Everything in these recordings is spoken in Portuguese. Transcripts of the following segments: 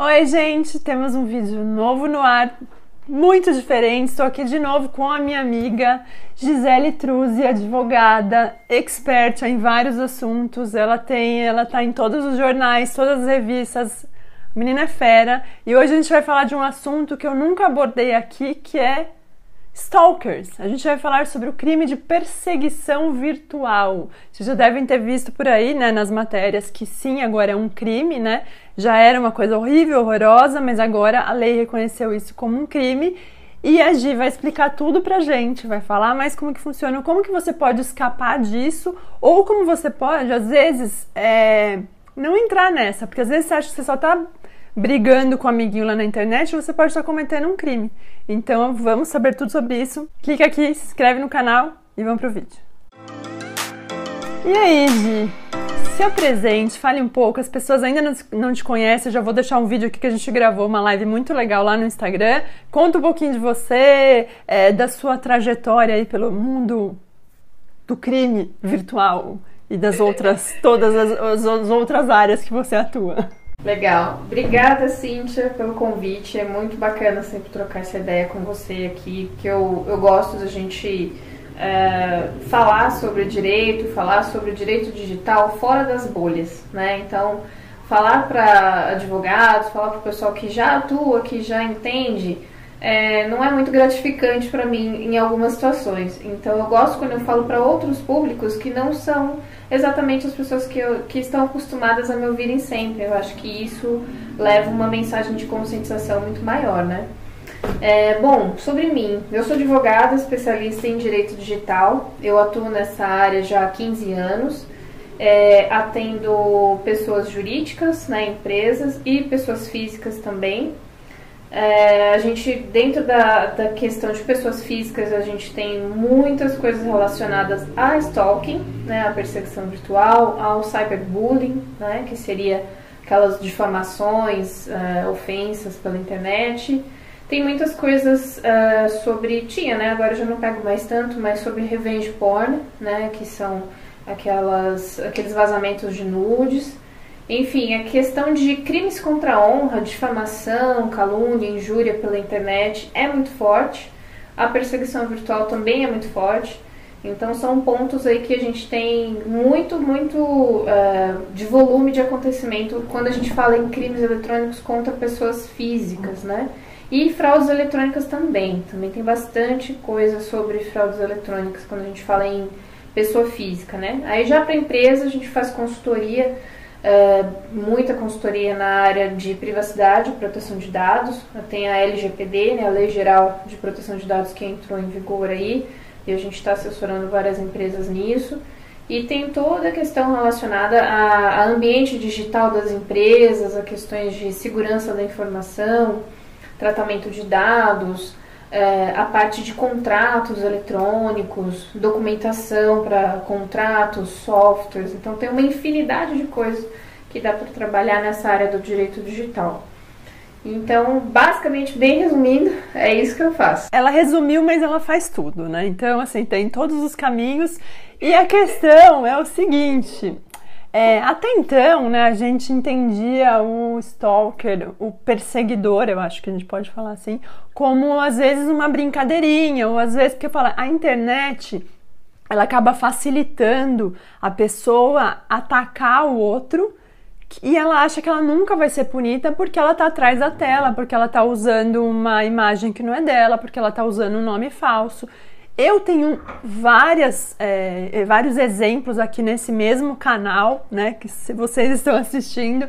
Oi, gente, temos um vídeo novo no ar, muito diferente. Estou aqui de novo com a minha amiga Gisele Truzzi, advogada, expert em vários assuntos. Ela tem, ela tá em todos os jornais, todas as revistas. A menina é fera. E hoje a gente vai falar de um assunto que eu nunca abordei aqui, que é Stalkers. A gente vai falar sobre o crime de perseguição virtual. Vocês já devem ter visto por aí, né, nas matérias, que sim, agora é um crime, né? Já era uma coisa horrível, horrorosa, mas agora a lei reconheceu isso como um crime. E a Gi vai explicar tudo pra gente, vai falar mais como que funciona, como que você pode escapar disso, ou como você pode, às vezes, é, não entrar nessa, porque às vezes você acha que você só tá brigando com o um amiguinho lá na internet, você pode estar cometendo um crime. Então vamos saber tudo sobre isso. Clica aqui, se inscreve no canal e vamos pro vídeo. E aí, Gi? Se apresente, fale um pouco. As pessoas ainda não, não te conhecem, eu já vou deixar um vídeo aqui que a gente gravou, uma live muito legal lá no Instagram. Conta um pouquinho de você, é, da sua trajetória aí pelo mundo do crime virtual e das outras, todas as, as outras áreas que você atua. Legal. Obrigada, Cíntia, pelo convite. É muito bacana sempre trocar essa ideia com você aqui, que eu, eu gosto da gente é, falar sobre direito, falar sobre o direito digital fora das bolhas, né? Então, falar para advogados, falar para o pessoal que já atua, que já entende, é, não é muito gratificante para mim em algumas situações. Então, eu gosto quando eu falo para outros públicos que não são exatamente as pessoas que, eu, que estão acostumadas a me ouvirem sempre. Eu acho que isso leva uma mensagem de conscientização muito maior, né? É, bom, sobre mim, eu sou advogada, especialista em direito digital. Eu atuo nessa área já há 15 anos. É, atendo pessoas jurídicas, né, empresas e pessoas físicas também. É, a gente, dentro da, da questão de pessoas físicas, a gente tem muitas coisas relacionadas a stalking, né, a perseguição virtual, ao cyberbullying, né, que seria aquelas difamações, uh, ofensas pela internet. Tem muitas coisas uh, sobre, tinha, né, agora eu já não pego mais tanto, mas sobre revenge porn, né, que são aquelas, aqueles vazamentos de nudes. Enfim, a questão de crimes contra a honra, difamação, calúnia, injúria pela internet é muito forte. A perseguição virtual também é muito forte. Então são pontos aí que a gente tem muito, muito uh, de volume de acontecimento quando a gente fala em crimes eletrônicos contra pessoas físicas, né? E fraudes eletrônicas também. Também tem bastante coisa sobre fraudes eletrônicas quando a gente fala em pessoa física, né? Aí já para empresa a gente faz consultoria Uh, muita consultoria na área de privacidade e proteção de dados. Tem a LGPD, né, a Lei Geral de Proteção de Dados, que entrou em vigor aí, e a gente está assessorando várias empresas nisso. E tem toda a questão relacionada ao ambiente digital das empresas, a questões de segurança da informação, tratamento de dados, é, a parte de contratos eletrônicos, documentação para contratos, softwares. Então, tem uma infinidade de coisas que dá para trabalhar nessa área do direito digital. Então, basicamente, bem resumindo, é isso que eu faço. Ela resumiu, mas ela faz tudo, né? Então, assim, tem todos os caminhos. E a questão é o seguinte: é, até então, né, a gente entendia o stalker, o perseguidor, eu acho que a gente pode falar assim, como às vezes uma brincadeirinha, ou às vezes, porque fala, a internet ela acaba facilitando a pessoa atacar o outro e ela acha que ela nunca vai ser punida porque ela tá atrás da tela, porque ela tá usando uma imagem que não é dela, porque ela tá usando um nome falso. Eu tenho várias, é, vários exemplos aqui nesse mesmo canal, né? Que se vocês estão assistindo,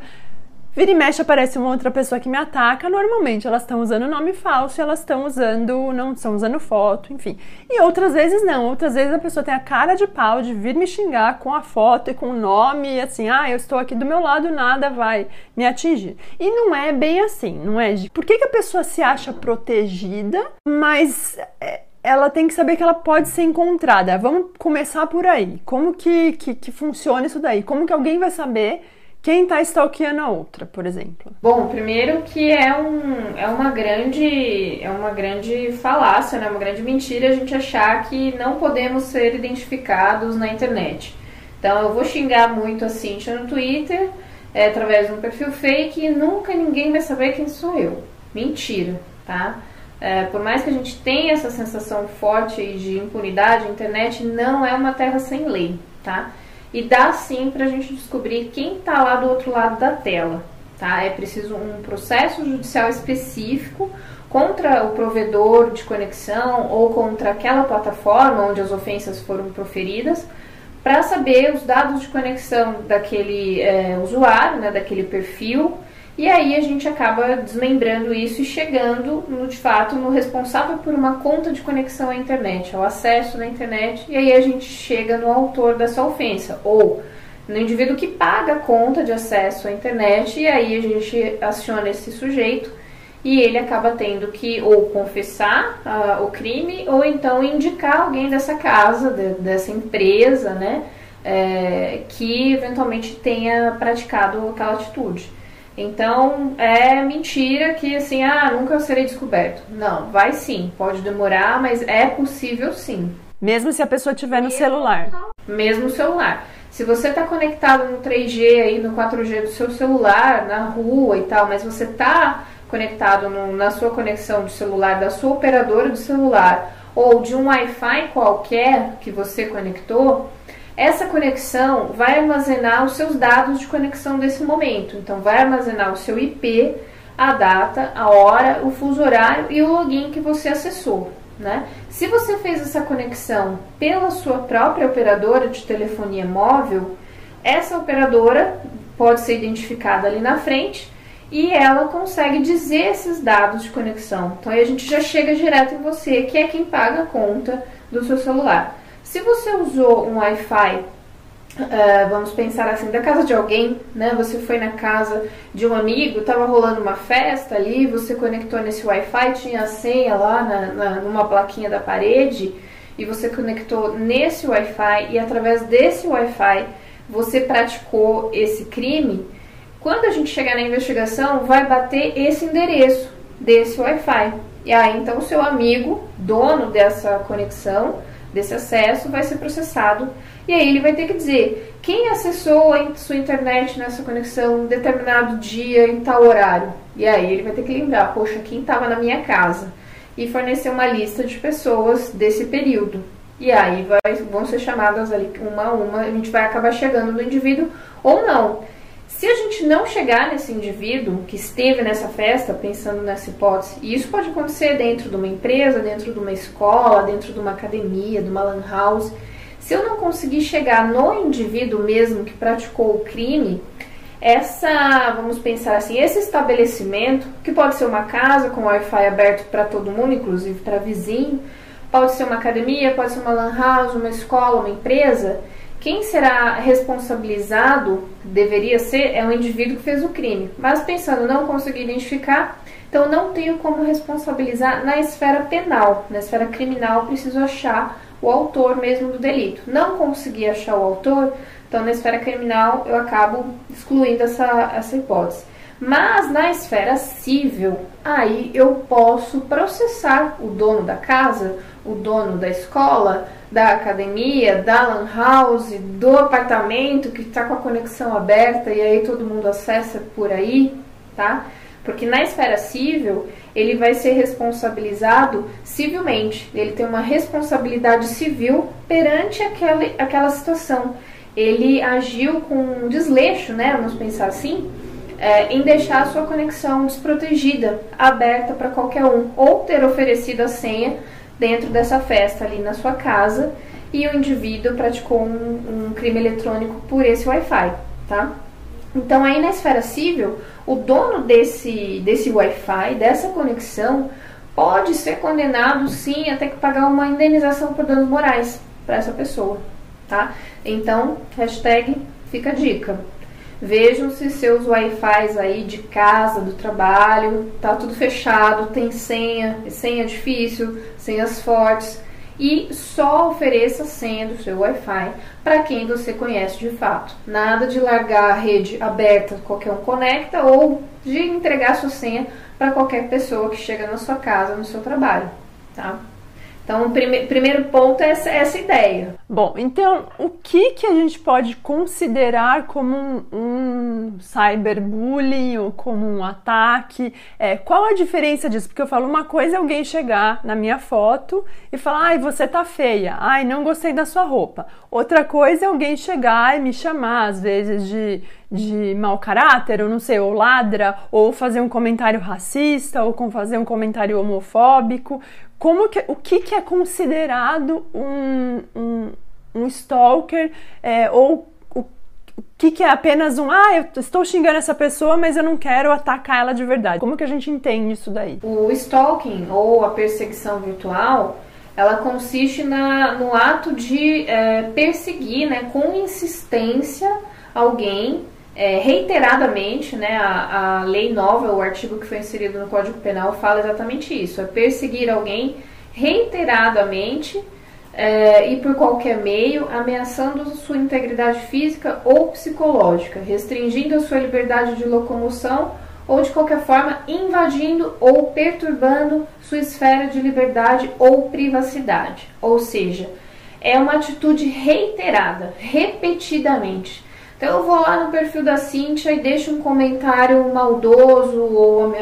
vira e mexe aparece uma outra pessoa que me ataca. Normalmente elas estão usando nome falso, elas estão usando, não estão usando foto, enfim. E outras vezes não. Outras vezes a pessoa tem a cara de pau de vir me xingar com a foto e com o nome, e assim, ah, eu estou aqui do meu lado, nada vai me atingir. E não é bem assim, não é? Por que, que a pessoa se acha protegida, mas é, ela tem que saber que ela pode ser encontrada. Vamos começar por aí. Como que, que, que funciona isso daí? Como que alguém vai saber quem está stalkeando a outra, por exemplo? Bom, primeiro que é, um, é uma grande é uma grande falácia, né? uma grande mentira a gente achar que não podemos ser identificados na internet. Então eu vou xingar muito a Cintia no Twitter é através de um perfil fake e nunca ninguém vai saber quem sou eu. Mentira, tá? É, por mais que a gente tenha essa sensação forte de impunidade, a internet não é uma terra sem lei, tá? E dá sim para a gente descobrir quem está lá do outro lado da tela, tá? É preciso um processo judicial específico contra o provedor de conexão ou contra aquela plataforma onde as ofensas foram proferidas para saber os dados de conexão daquele é, usuário, né, daquele perfil e aí a gente acaba desmembrando isso e chegando, no, de fato, no responsável por uma conta de conexão à internet, ao acesso na internet, e aí a gente chega no autor dessa ofensa, ou no indivíduo que paga a conta de acesso à internet, e aí a gente aciona esse sujeito e ele acaba tendo que ou confessar uh, o crime ou então indicar alguém dessa casa, de, dessa empresa, né, é, que eventualmente tenha praticado aquela atitude. Então é mentira que assim, ah, nunca serei descoberto. Não, vai sim, pode demorar, mas é possível sim. Mesmo se a pessoa tiver no celular. Mesmo celular. Se você está conectado no 3G aí, no 4G do seu celular, na rua e tal, mas você está conectado no, na sua conexão de celular da sua operadora de celular ou de um Wi-Fi qualquer que você conectou, essa conexão vai armazenar os seus dados de conexão desse momento. Então, vai armazenar o seu IP, a data, a hora, o fuso horário e o login que você acessou. Né? Se você fez essa conexão pela sua própria operadora de telefonia móvel, essa operadora pode ser identificada ali na frente e ela consegue dizer esses dados de conexão. Então aí a gente já chega direto em você, que é quem paga a conta do seu celular. Se você usou um Wi-Fi, uh, vamos pensar assim, da casa de alguém, né? Você foi na casa de um amigo, estava rolando uma festa ali, você conectou nesse Wi-Fi, tinha a senha lá na, na, numa plaquinha da parede, e você conectou nesse Wi-Fi, e através desse Wi-Fi você praticou esse crime. Quando a gente chegar na investigação, vai bater esse endereço desse Wi-Fi. E aí, então, o seu amigo, dono dessa conexão, desse acesso vai ser processado e aí ele vai ter que dizer quem acessou a sua internet nessa conexão em determinado dia, em tal horário. E aí ele vai ter que lembrar, poxa, quem estava na minha casa? E fornecer uma lista de pessoas desse período. E aí vai, vão ser chamadas ali uma a uma, a gente vai acabar chegando no indivíduo ou não. Se a gente não chegar nesse indivíduo que esteve nessa festa, pensando nessa hipótese, e isso pode acontecer dentro de uma empresa, dentro de uma escola, dentro de uma academia, de uma lan house, se eu não conseguir chegar no indivíduo mesmo que praticou o crime, essa, vamos pensar assim, esse estabelecimento, que pode ser uma casa com Wi-Fi aberto para todo mundo, inclusive para vizinho, pode ser uma academia, pode ser uma lan house, uma escola, uma empresa, quem será responsabilizado, deveria ser, é o indivíduo que fez o crime. Mas pensando, não consegui identificar, então não tenho como responsabilizar na esfera penal. Na esfera criminal, preciso achar o autor mesmo do delito. Não consegui achar o autor, então na esfera criminal eu acabo excluindo essa, essa hipótese. Mas na esfera civil, aí eu posso processar o dono da casa, o dono da escola, da academia, da lan house, do apartamento que está com a conexão aberta e aí todo mundo acessa por aí, tá? Porque na esfera civil, ele vai ser responsabilizado civilmente. Ele tem uma responsabilidade civil perante aquela, aquela situação. Ele agiu com desleixo, né? Vamos pensar assim, é, em deixar a sua conexão desprotegida, aberta para qualquer um, ou ter oferecido a senha dentro dessa festa ali na sua casa e o indivíduo praticou um, um crime eletrônico por esse Wi-Fi, tá? Então aí na esfera civil, o dono desse, desse Wi-Fi, dessa conexão, pode ser condenado sim a ter que pagar uma indenização por danos morais para essa pessoa, tá? Então, hashtag fica a dica. Vejam se seus Wi-Fis aí de casa, do trabalho, tá tudo fechado, tem senha, senha difícil, senhas fortes e só ofereça a senha do seu Wi-Fi para quem você conhece de fato. Nada de largar a rede aberta, qualquer um conecta, ou de entregar sua senha para qualquer pessoa que chega na sua casa, no seu trabalho, tá? Então, o prime primeiro ponto é essa, essa ideia. Bom, então o que, que a gente pode considerar como um, um cyberbullying ou como um ataque? É, qual a diferença disso? Porque eu falo, uma coisa é alguém chegar na minha foto e falar, ai, você tá feia, ai, não gostei da sua roupa. Outra coisa é alguém chegar e me chamar, às vezes, de, de mau caráter, ou não sei, ou ladra, ou fazer um comentário racista, ou fazer um comentário homofóbico como que, o que, que é considerado um, um, um stalker é, ou o, o que, que é apenas um ah, eu estou xingando essa pessoa, mas eu não quero atacar ela de verdade. Como que a gente entende isso daí? O stalking ou a perseguição virtual ela consiste na, no ato de é, perseguir né, com insistência alguém é, reiteradamente, né, a, a lei nova, o artigo que foi inserido no Código Penal, fala exatamente isso: é perseguir alguém reiteradamente é, e por qualquer meio, ameaçando sua integridade física ou psicológica, restringindo a sua liberdade de locomoção ou de qualquer forma invadindo ou perturbando sua esfera de liberdade ou privacidade. Ou seja, é uma atitude reiterada, repetidamente então eu vou lá no perfil da Cintia e deixo um comentário maldoso ou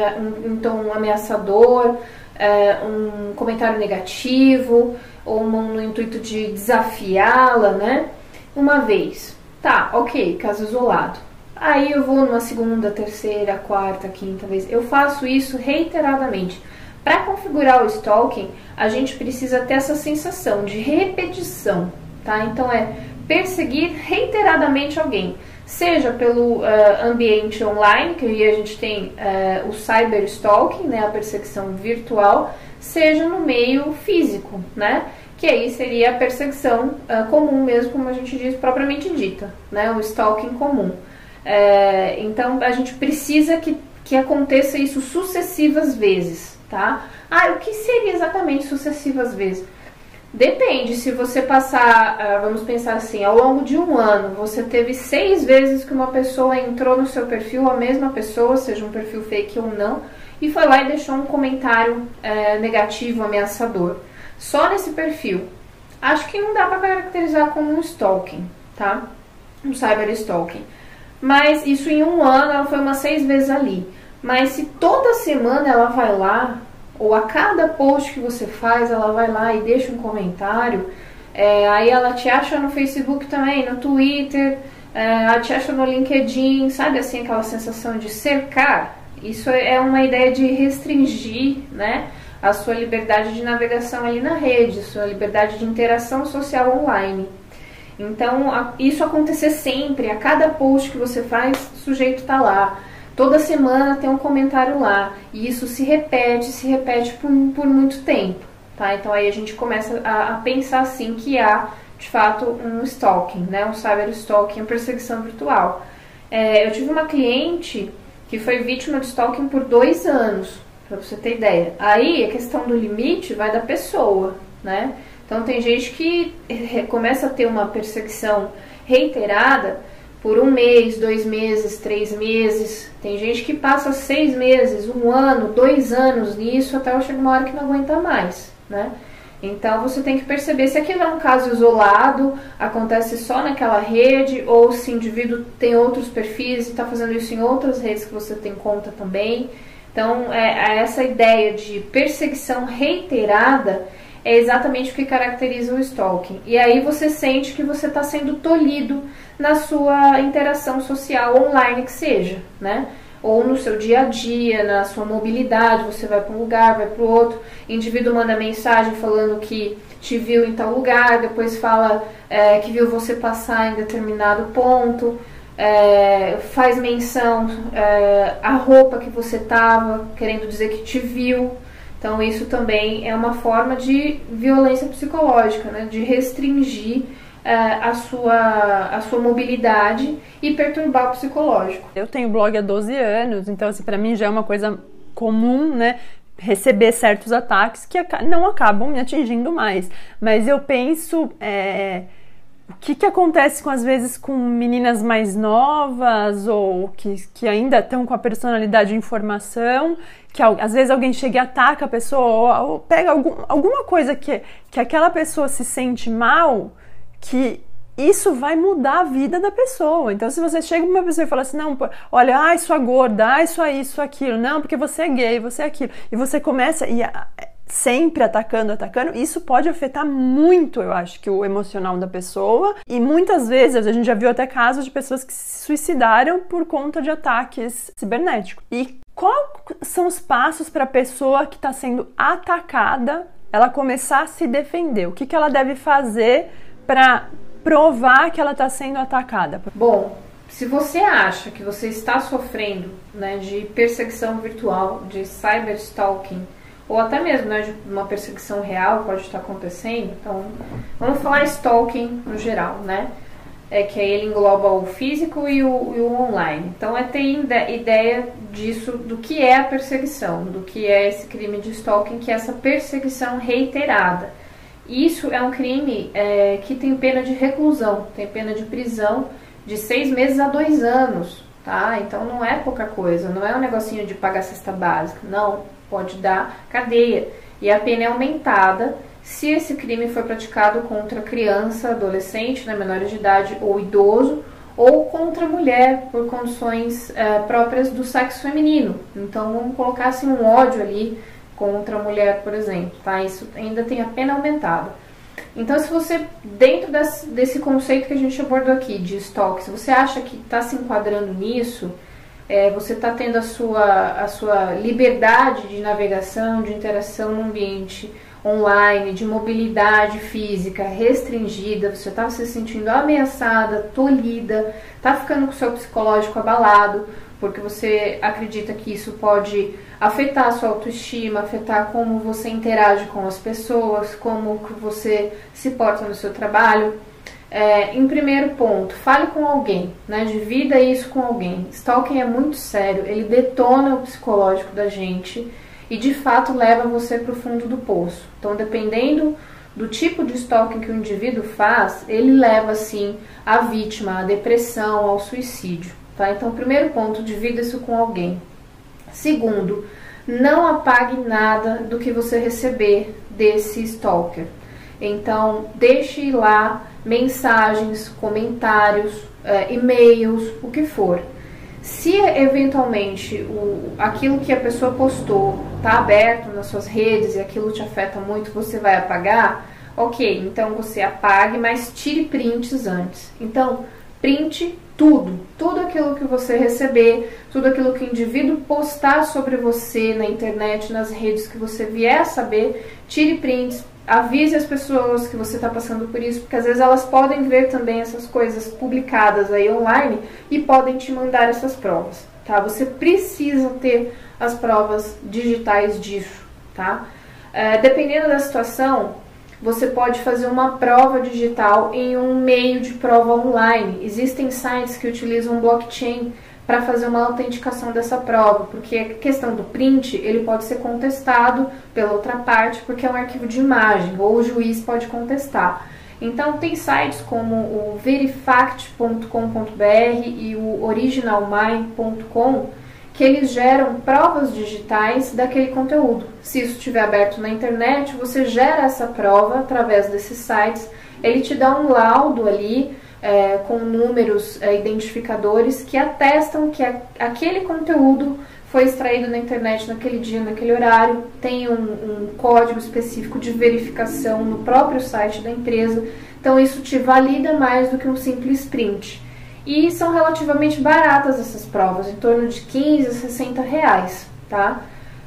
então um ameaçador, é, um comentário negativo ou um, no intuito de desafiá-la, né? Uma vez. Tá, ok, caso isolado. Aí eu vou numa segunda, terceira, quarta, quinta vez. Eu faço isso reiteradamente. Para configurar o stalking, a gente precisa ter essa sensação de repetição, tá? Então é perseguir reiteradamente alguém, seja pelo uh, ambiente online, que aí a gente tem uh, o cyberstalking, né, a perseguição virtual, seja no meio físico, né, que aí seria a perseguição uh, comum mesmo, como a gente diz propriamente dita, né, o stalking comum. então a gente precisa que, que aconteça isso sucessivas vezes, tá? Ah, o que seria exatamente sucessivas vezes? Depende, se você passar, ah, vamos pensar assim, ao longo de um ano, você teve seis vezes que uma pessoa entrou no seu perfil, a mesma pessoa, seja um perfil fake ou não, e foi lá e deixou um comentário é, negativo, ameaçador. Só nesse perfil. Acho que não dá para caracterizar como um stalking, tá? Um cyber stalking. Mas isso em um ano, ela foi umas seis vezes ali. Mas se toda semana ela vai lá ou a cada post que você faz, ela vai lá e deixa um comentário. É, aí ela te acha no Facebook também, no Twitter, é, ela te acha no LinkedIn, sabe assim, aquela sensação de cercar. Isso é uma ideia de restringir, né? A sua liberdade de navegação ali na rede, sua liberdade de interação social online. Então, isso acontecer sempre, a cada post que você faz, o sujeito está lá. Toda semana tem um comentário lá. E isso se repete, se repete por, por muito tempo. Tá? Então aí a gente começa a, a pensar assim que há de fato um stalking, né? um cyber stalking, perseguição virtual. É, eu tive uma cliente que foi vítima de stalking por dois anos, para você ter ideia. Aí a questão do limite vai da pessoa, né? Então tem gente que começa a ter uma perseguição reiterada por um mês, dois meses, três meses. Tem gente que passa seis meses, um ano, dois anos nisso, até chega uma hora que não aguenta mais, né? Então você tem que perceber se aquilo é um caso isolado, acontece só naquela rede, ou se o indivíduo tem outros perfis e está fazendo isso em outras redes que você tem conta também. Então, é, é essa ideia de perseguição reiterada é exatamente o que caracteriza o stalking. E aí você sente que você está sendo tolhido na sua interação social online que seja, né? Ou no seu dia a dia, na sua mobilidade, você vai para um lugar, vai para o outro, indivíduo manda mensagem falando que te viu em tal lugar, depois fala é, que viu você passar em determinado ponto, é, faz menção é, à roupa que você tava, querendo dizer que te viu. Então isso também é uma forma de violência psicológica, né? de restringir é, a sua, a sua mobilidade e perturbar o psicológico. Eu tenho blog há 12 anos, então assim, para mim já é uma coisa comum, né? Receber certos ataques que não acabam me atingindo mais. Mas eu penso. É, o que, que acontece com às vezes com meninas mais novas ou que, que ainda estão com a personalidade de informação, que às vezes alguém chega e ataca a pessoa ou, pega algum, alguma coisa que, que aquela pessoa se sente mal que isso vai mudar a vida da pessoa. Então, se você chega para uma pessoa e fala assim, não, olha, ai, sua gorda, ai, sua isso, sua aquilo, não, porque você é gay, você é aquilo, e você começa e sempre atacando, atacando, isso pode afetar muito, eu acho, que o emocional da pessoa. E muitas vezes a gente já viu até casos de pessoas que se suicidaram por conta de ataques cibernéticos. E quais são os passos para a pessoa que está sendo atacada ela começar a se defender? O que, que ela deve fazer para provar que ela está sendo atacada? Bom, se você acha que você está sofrendo né, de perseguição virtual, de cyberstalking, ou até mesmo né, de uma perseguição real pode estar acontecendo, então vamos falar stalking no geral, né? É que ele engloba o físico e o, e o online. Então é ter ideia disso, do que é a perseguição, do que é esse crime de stalking, que é essa perseguição reiterada. Isso é um crime é, que tem pena de reclusão, tem pena de prisão de seis meses a dois anos, tá? Então não é pouca coisa, não é um negocinho de pagar cesta básica, não, pode dar cadeia. E a pena é aumentada se esse crime foi praticado contra criança, adolescente, né, menor de idade ou idoso, ou contra mulher por condições é, próprias do sexo feminino. Então vamos colocar assim um ódio ali contra a mulher, por exemplo, tá? Isso ainda tem a pena aumentada. Então, se você, dentro desse, desse conceito que a gente abordou aqui de estoque, se você acha que está se enquadrando nisso, é, você está tendo a sua, a sua liberdade de navegação, de interação no ambiente online, de mobilidade física restringida, você está se sentindo ameaçada, tolhida, está ficando com o seu psicológico abalado, porque você acredita que isso pode afetar a sua autoestima, afetar como você interage com as pessoas, como que você se porta no seu trabalho. É, em primeiro ponto, fale com alguém, né? Divida isso com alguém. Stalking é muito sério, ele detona o psicológico da gente e de fato leva você para o fundo do poço. Então, dependendo do tipo de stalking que o indivíduo faz, ele leva sim a vítima à depressão, ao suicídio. Tá? Então, primeiro ponto, divida isso com alguém. Segundo, não apague nada do que você receber desse stalker. Então, deixe lá mensagens, comentários, é, e-mails, o que for. Se eventualmente o, aquilo que a pessoa postou está aberto nas suas redes e aquilo te afeta muito, você vai apagar, ok, então você apague, mas tire prints antes. Então, print tudo, tudo aquilo que você receber, tudo aquilo que o indivíduo postar sobre você na internet, nas redes que você vier a saber, tire prints, avise as pessoas que você está passando por isso, porque às vezes elas podem ver também essas coisas publicadas aí online e podem te mandar essas provas, tá? Você precisa ter as provas digitais disso, tá? É, dependendo da situação, você pode fazer uma prova digital em um meio de prova online. Existem sites que utilizam blockchain para fazer uma autenticação dessa prova, porque a questão do print ele pode ser contestado pela outra parte, porque é um arquivo de imagem, ou o juiz pode contestar. Então tem sites como o verifact.com.br e o originalmine.com que eles geram provas digitais daquele conteúdo. Se isso estiver aberto na internet, você gera essa prova através desses sites, ele te dá um laudo ali é, com números é, identificadores que atestam que a, aquele conteúdo foi extraído na internet naquele dia, naquele horário, tem um, um código específico de verificação no próprio site da empresa, então isso te valida mais do que um simples print e são relativamente baratas essas provas, em torno de 15 a 60 reais, tá?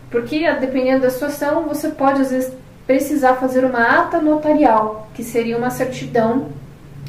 Porque dependendo da situação, você pode às vezes precisar fazer uma ata notarial, que seria uma certidão,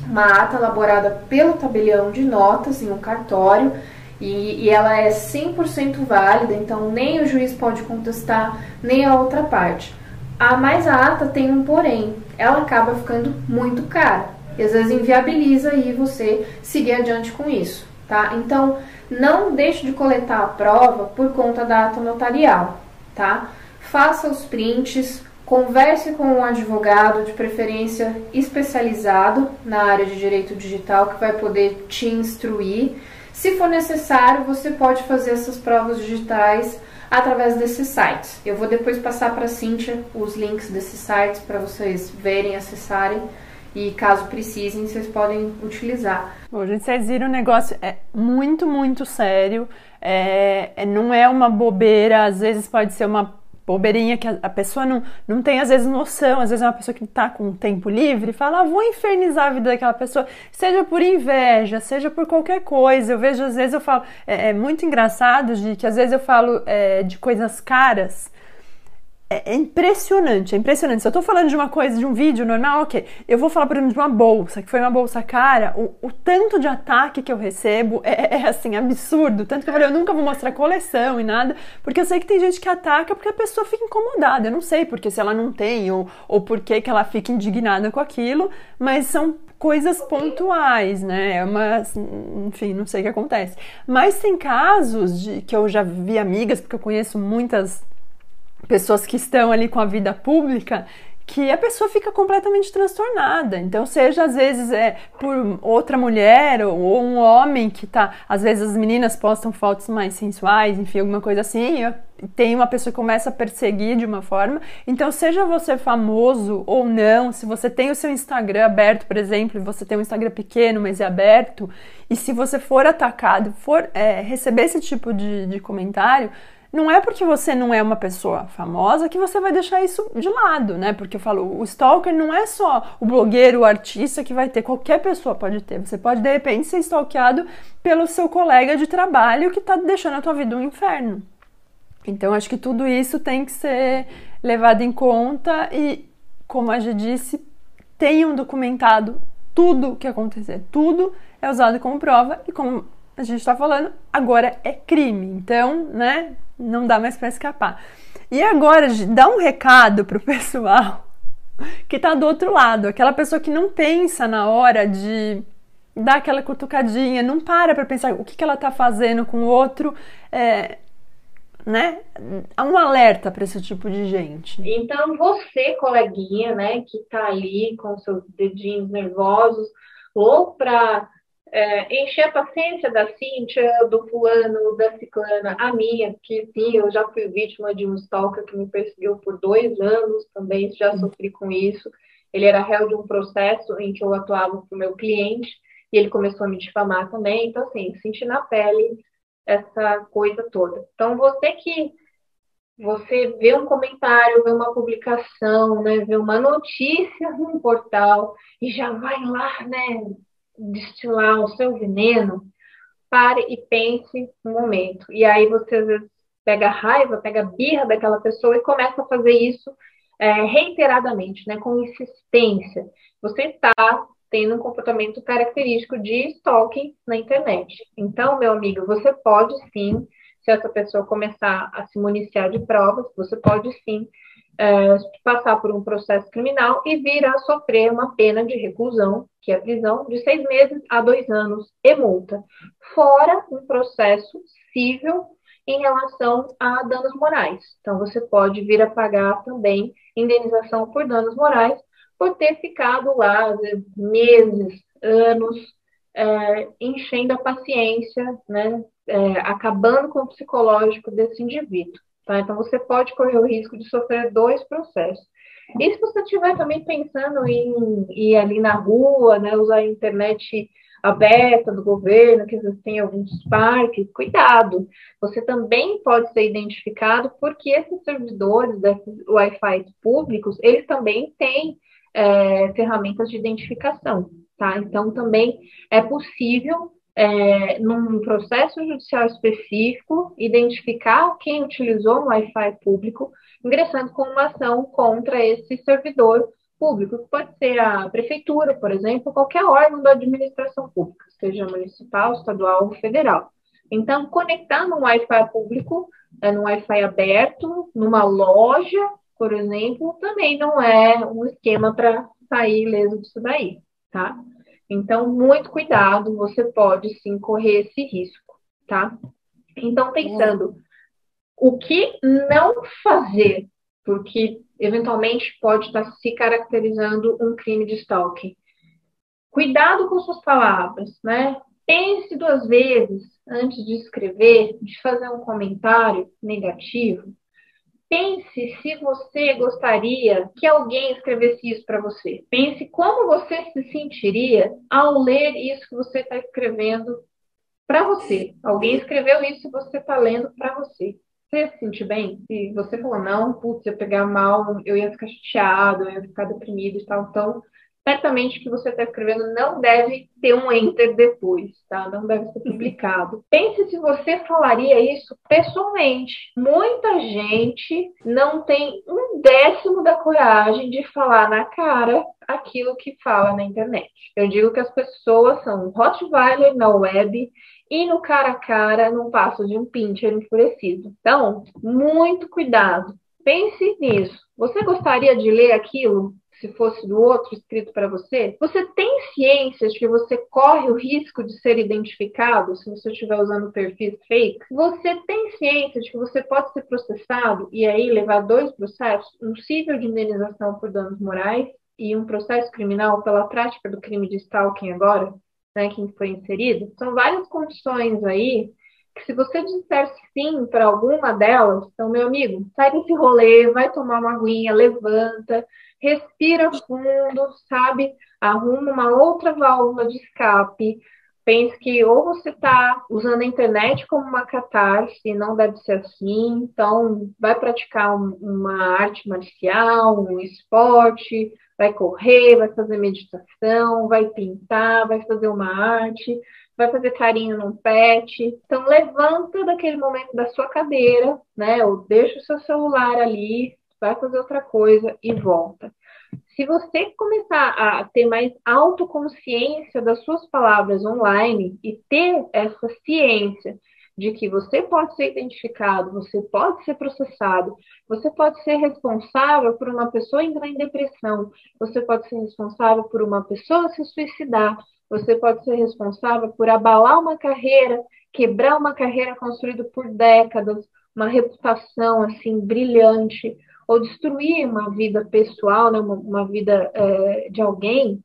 uma ata elaborada pelo tabelião de notas em um cartório, e, e ela é 100% válida, então nem o juiz pode contestar, nem a outra parte. A mais a ata tem um porém, ela acaba ficando muito cara e às vezes inviabiliza aí você seguir adiante com isso, tá? Então, não deixe de coletar a prova por conta da ata notarial, tá? Faça os prints, converse com um advogado, de preferência especializado na área de direito digital, que vai poder te instruir. Se for necessário, você pode fazer essas provas digitais através desses sites. Eu vou depois passar para a Cíntia os links desses sites para vocês verem, acessarem e caso precisem, vocês podem utilizar. Bom, gente, vocês viram o negócio é muito, muito sério. É, é, não é uma bobeira, às vezes pode ser uma bobeirinha que a, pessoa não, não tem às vezes noção, às vezes é uma pessoa que está com tempo livre e fala, ah, vou infernizar a vida daquela pessoa, seja por inveja, seja por qualquer coisa. Eu vejo, às vezes eu falo, é, é muito engraçado de que às vezes eu falo é, de coisas caras é, é impressionante, é impressionante. Se eu tô falando de uma coisa, de um vídeo normal, ok. Eu vou falar, por exemplo, de uma bolsa, que foi uma bolsa cara, o, o tanto de ataque que eu recebo é, é, é, assim, absurdo. Tanto que eu falei, eu nunca vou mostrar coleção e nada, porque eu sei que tem gente que ataca porque a pessoa fica incomodada. Eu não sei porque se ela não tem, ou, ou porque que ela fica indignada com aquilo, mas são coisas pontuais, né? É uma, enfim, não sei o que acontece. Mas tem casos de que eu já vi amigas, porque eu conheço muitas pessoas que estão ali com a vida pública que a pessoa fica completamente transtornada. Então, seja às vezes é por outra mulher ou um homem que tá, às vezes as meninas postam fotos mais sensuais, enfim, alguma coisa assim, tem uma pessoa que começa a perseguir de uma forma. Então, seja você famoso ou não, se você tem o seu Instagram aberto, por exemplo, e você tem um Instagram pequeno, mas é aberto, e se você for atacado, for é, receber esse tipo de, de comentário, não é porque você não é uma pessoa famosa que você vai deixar isso de lado, né? Porque eu falo, o stalker não é só o blogueiro, o artista que vai ter, qualquer pessoa pode ter. Você pode, de repente, ser stalkeado pelo seu colega de trabalho que tá deixando a tua vida um inferno. Então, acho que tudo isso tem que ser levado em conta e, como a gente disse, tenham documentado tudo o que acontecer. Tudo é usado como prova e, como a gente está falando, agora é crime. Então, né, não dá mais para escapar. E agora, dá um recado pro pessoal que tá do outro lado, aquela pessoa que não pensa na hora de dar aquela cutucadinha, não para para pensar o que, que ela tá fazendo com o outro, é, né? Há um alerta para esse tipo de gente. Então, você, coleguinha, né, que tá ali com seus dedinhos nervosos, ou para é, encher a paciência da Cíntia, do fulano, da ciclana, a minha, que sim, eu já fui vítima de um stalker que me perseguiu por dois anos também, já sofri com isso. Ele era réu de um processo em que eu atuava para o meu cliente e ele começou a me difamar também. Então, assim, senti na pele essa coisa toda. Então, você que você vê um comentário, vê uma publicação, né, vê uma notícia no portal e já vai lá, né, destilar o seu veneno, pare e pense um momento. E aí você às vezes pega raiva, pega birra daquela pessoa e começa a fazer isso é, reiteradamente, né, com insistência. Você está tendo um comportamento característico de stalking na internet. Então, meu amigo, você pode sim, se essa pessoa começar a se municiar de provas, você pode sim é, passar por um processo criminal e vir a sofrer uma pena de reclusão, que é prisão, de seis meses a dois anos e multa, fora um processo civil em relação a danos morais. Então, você pode vir a pagar também indenização por danos morais por ter ficado lá meses, anos, é, enchendo a paciência, né, é, acabando com o psicológico desse indivíduo. Tá? Então, você pode correr o risco de sofrer dois processos. E se você estiver também pensando em ir ali na rua, né, usar a internet aberta do governo, que existem alguns parques, cuidado. Você também pode ser identificado porque esses servidores desses Wi-Fi públicos, eles também têm é, ferramentas de identificação, tá? Então, também é possível é, num processo judicial específico, identificar quem utilizou o Wi-Fi público, ingressando com uma ação contra esse servidor público, que pode ser a prefeitura, por exemplo, qualquer órgão da administração pública, seja municipal, estadual ou federal. Então, conectar no Wi-Fi público, é, no Wi-Fi aberto, numa loja, por exemplo, também não é um esquema para sair ileso disso daí, tá? Então, muito cuidado, você pode sim correr esse risco, tá? Então, pensando o que não fazer, porque eventualmente pode estar se caracterizando um crime de stalking. Cuidado com suas palavras, né? Pense duas vezes antes de escrever, de fazer um comentário negativo. Pense se você gostaria que alguém escrevesse isso para você. Pense como você se sentiria ao ler isso que você está escrevendo para você. Alguém escreveu isso e você está lendo para você. Você se sentir bem? Se você falou, não, putz, ia pegar mal, eu ia ficar chateado, eu ia ficar deprimido e tal. Então, certamente o que você está escrevendo não deve ter um enter depois, tá? Não deve ser publicado. Pense se você falaria isso pessoalmente. Muita gente não tem um décimo da coragem de falar na cara aquilo que fala na internet. Eu digo que as pessoas são Rottweiler na web e no cara a cara não passa de um pincher enfurecido. Então, muito cuidado. Pense nisso. Você gostaria de ler aquilo se fosse do outro escrito para você? Você tem ciência de que você corre o risco de ser identificado se você estiver usando perfis fake? Você tem ciência de que você pode ser processado e aí levar dois processos, um cível de indenização por danos morais e um processo criminal pela prática do crime de stalking agora, né, que foi inserido? São várias condições aí se você disser sim para alguma delas, então, meu amigo, sai desse rolê, vai tomar uma aguinha, levanta, respira fundo, sabe? Arruma uma outra válvula de escape. Pense que ou você está usando a internet como uma catarse, não deve ser assim, então vai praticar um, uma arte marcial, um esporte, vai correr, vai fazer meditação, vai pintar, vai fazer uma arte, vai fazer carinho num pet. Então levanta daquele momento da sua cadeira, né? Ou deixa o seu celular ali, vai fazer outra coisa e volta. Se você começar a ter mais autoconsciência das suas palavras online e ter essa ciência de que você pode ser identificado, você pode ser processado, você pode ser responsável por uma pessoa entrar em depressão, você pode ser responsável por uma pessoa se suicidar, você pode ser responsável por abalar uma carreira, quebrar uma carreira construída por décadas, uma reputação assim brilhante, ou destruir uma vida pessoal, né, uma, uma vida é, de alguém,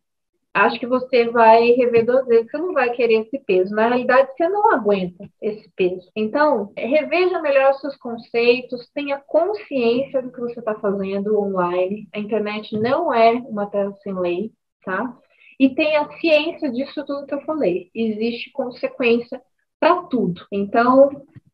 acho que você vai rever duas vezes, você não vai querer esse peso. Na realidade, você não aguenta esse peso. Então, reveja melhor os seus conceitos, tenha consciência do que você está fazendo online. A internet não é uma terra sem lei, tá? E tenha ciência disso tudo que eu falei. Existe consequência para tudo. Então,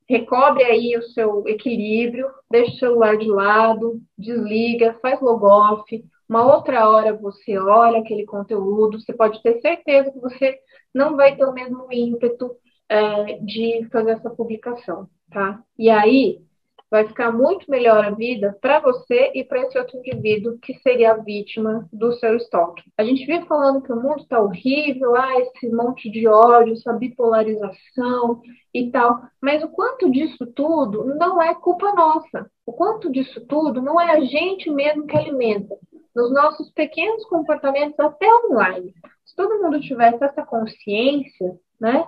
recobre aí o seu equilíbrio, deixa o celular de lado, desliga, faz logoff. Uma outra hora você olha aquele conteúdo, você pode ter certeza que você não vai ter o mesmo ímpeto é, de fazer essa publicação, tá? E aí, vai ficar muito melhor a vida para você e para esse outro indivíduo que seria a vítima do seu estoque. A gente vive falando que o mundo está horrível, ah, esse monte de ódio, essa bipolarização e tal, mas o quanto disso tudo não é culpa nossa. O quanto disso tudo não é a gente mesmo que alimenta. Nos nossos pequenos comportamentos, até online. Se todo mundo tivesse essa consciência, né?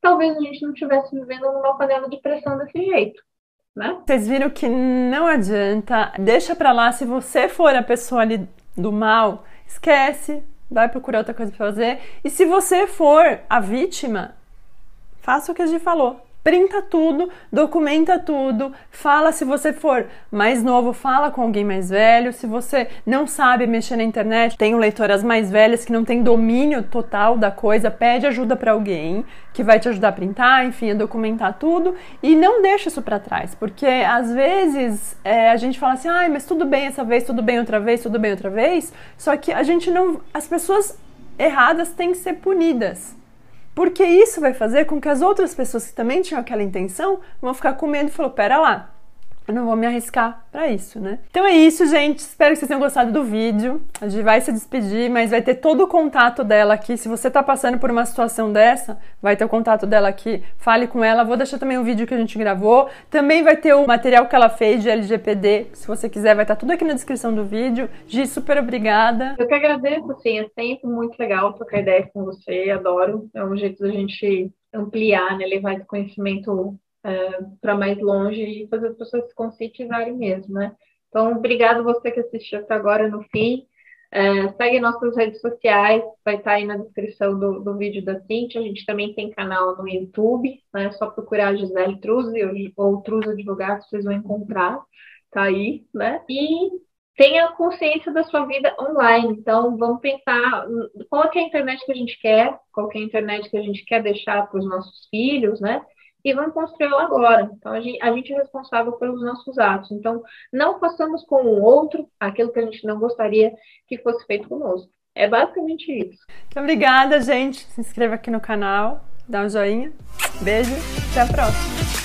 Talvez a gente não estivesse vivendo numa panela de pressão desse jeito né? Vocês viram que não adianta, deixa pra lá, se você for a pessoa ali do mal, esquece, vai procurar outra coisa pra fazer. E se você for a vítima, faça o que a gente falou printa tudo, documenta tudo, fala se você for mais novo, fala com alguém mais velho, se você não sabe mexer na internet, tem leitoras mais velhas que não tem domínio total da coisa, pede ajuda para alguém que vai te ajudar a printar, enfim, a documentar tudo e não deixa isso para trás, porque às vezes é, a gente fala assim, ai, mas tudo bem essa vez, tudo bem outra vez, tudo bem outra vez, só que a gente não, as pessoas erradas têm que ser punidas. Porque isso vai fazer com que as outras pessoas que também tinham aquela intenção vão ficar com medo e falou: pera lá, eu não vou me arriscar para isso, né? Então é isso, gente. Espero que vocês tenham gostado do vídeo. A gente vai se despedir, mas vai ter todo o contato dela aqui. Se você tá passando por uma situação dessa, vai ter o contato dela aqui. Fale com ela. Vou deixar também o vídeo que a gente gravou. Também vai ter o material que ela fez de LGPD. Se você quiser, vai estar tá tudo aqui na descrição do vídeo. Gi, super obrigada. Eu que agradeço, assim. É sempre muito legal trocar ideia com você. Adoro. É um jeito da gente ampliar, né? Levar esse conhecimento para mais longe e fazer as pessoas se conscientizarem mesmo, né? Então, obrigado você que assistiu até agora no fim. Uh, segue nossas redes sociais, vai estar aí na descrição do, do vídeo da Cintia. A gente também tem canal no YouTube, né? É só procurar Gisele Truz ou, ou Truz Advogados, vocês vão encontrar. tá aí, né? E tenha consciência da sua vida online. Então, vamos pensar qual é a internet que a gente quer, qual é a internet que a gente quer deixar para os nossos filhos, né? E vamos construí-la agora. Então, a gente, a gente é responsável pelos nossos atos. Então, não façamos com o outro aquilo que a gente não gostaria que fosse feito conosco. É basicamente isso. Então, obrigada, gente. Se inscreva aqui no canal, dá um joinha. Beijo, até a próxima.